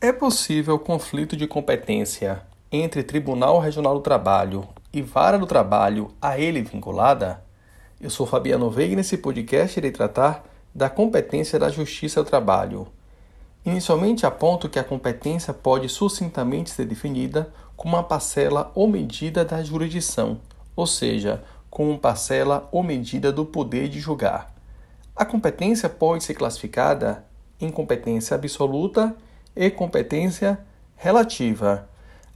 É possível conflito de competência entre Tribunal Regional do Trabalho e Vara do Trabalho a ele vinculada? Eu sou Fabiano Veiga e nesse podcast irei tratar da competência da Justiça do Trabalho. Inicialmente aponto que a competência pode sucintamente ser definida como uma parcela ou medida da jurisdição, ou seja, como parcela ou medida do poder de julgar. A competência pode ser classificada em competência absoluta e competência relativa.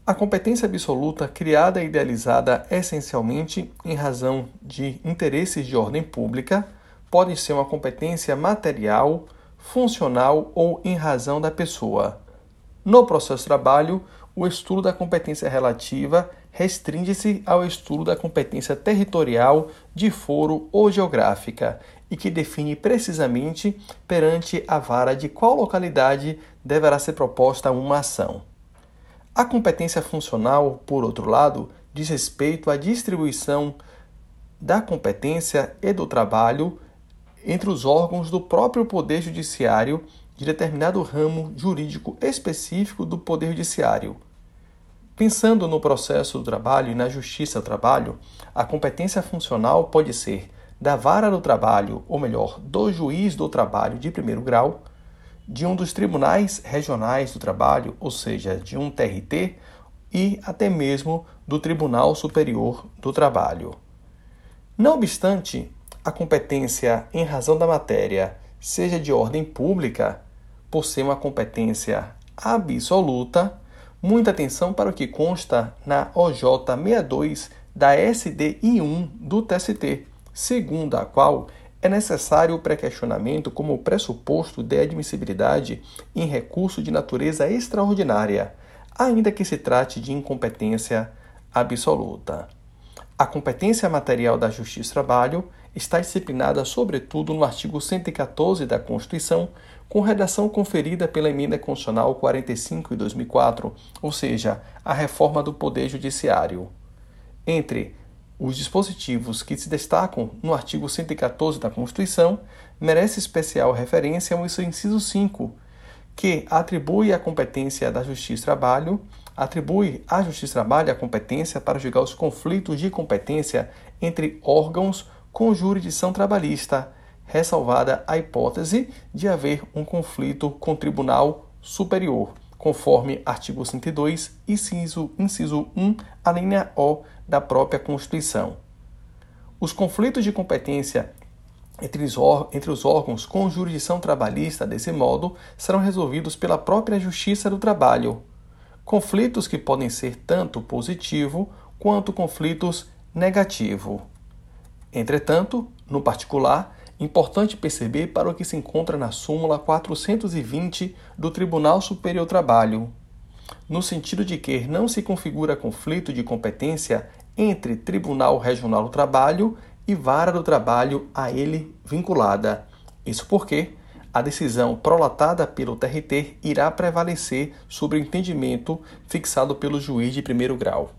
A competência absoluta, criada e idealizada essencialmente em razão de interesses de ordem pública, pode ser uma competência material, funcional ou em razão da pessoa. No processo de trabalho, o estudo da competência relativa restringe-se ao estudo da competência territorial, de foro ou geográfica e que define precisamente perante a vara de qual localidade deverá ser proposta uma ação. A competência funcional, por outro lado, diz respeito à distribuição da competência e do trabalho entre os órgãos do próprio Poder Judiciário de determinado ramo jurídico específico do Poder Judiciário. Pensando no processo do trabalho e na justiça do trabalho, a competência funcional pode ser da vara do trabalho, ou melhor, do juiz do trabalho de primeiro grau, de um dos tribunais regionais do trabalho, ou seja, de um TRT, e até mesmo do Tribunal Superior do Trabalho. Não obstante, a competência em razão da matéria seja de ordem pública, por ser uma competência absoluta, muita atenção para o que consta na OJ 62 da SDI 1 do TST, segundo a qual é necessário o pré-questionamento como pressuposto de admissibilidade em recurso de natureza extraordinária, ainda que se trate de incompetência absoluta. A competência material da Justiça do Trabalho está disciplinada, sobretudo, no artigo 114 da Constituição, com redação conferida pela Emenda Constitucional 45 de 2004, ou seja, a reforma do Poder Judiciário. Entre os dispositivos que se destacam no artigo 114 da Constituição merece especial referência ao inciso 5, que atribui a competência da Justiça Trabalho, atribui à Justiça Trabalho a competência para julgar os conflitos de competência entre órgãos com jurisdição trabalhista, ressalvada a hipótese de haver um conflito com o Tribunal Superior conforme artigo 102, inciso, inciso 1, a linha O da própria Constituição. Os conflitos de competência entre os, entre os órgãos com jurisdição trabalhista, desse modo, serão resolvidos pela própria Justiça do Trabalho. Conflitos que podem ser tanto positivo quanto conflitos negativo. Entretanto, no particular, Importante perceber para o que se encontra na súmula 420 do Tribunal Superior Trabalho, no sentido de que não se configura conflito de competência entre Tribunal Regional do Trabalho e Vara do Trabalho a ele vinculada. Isso porque a decisão prolatada pelo TRT irá prevalecer sobre o entendimento fixado pelo juiz de primeiro grau.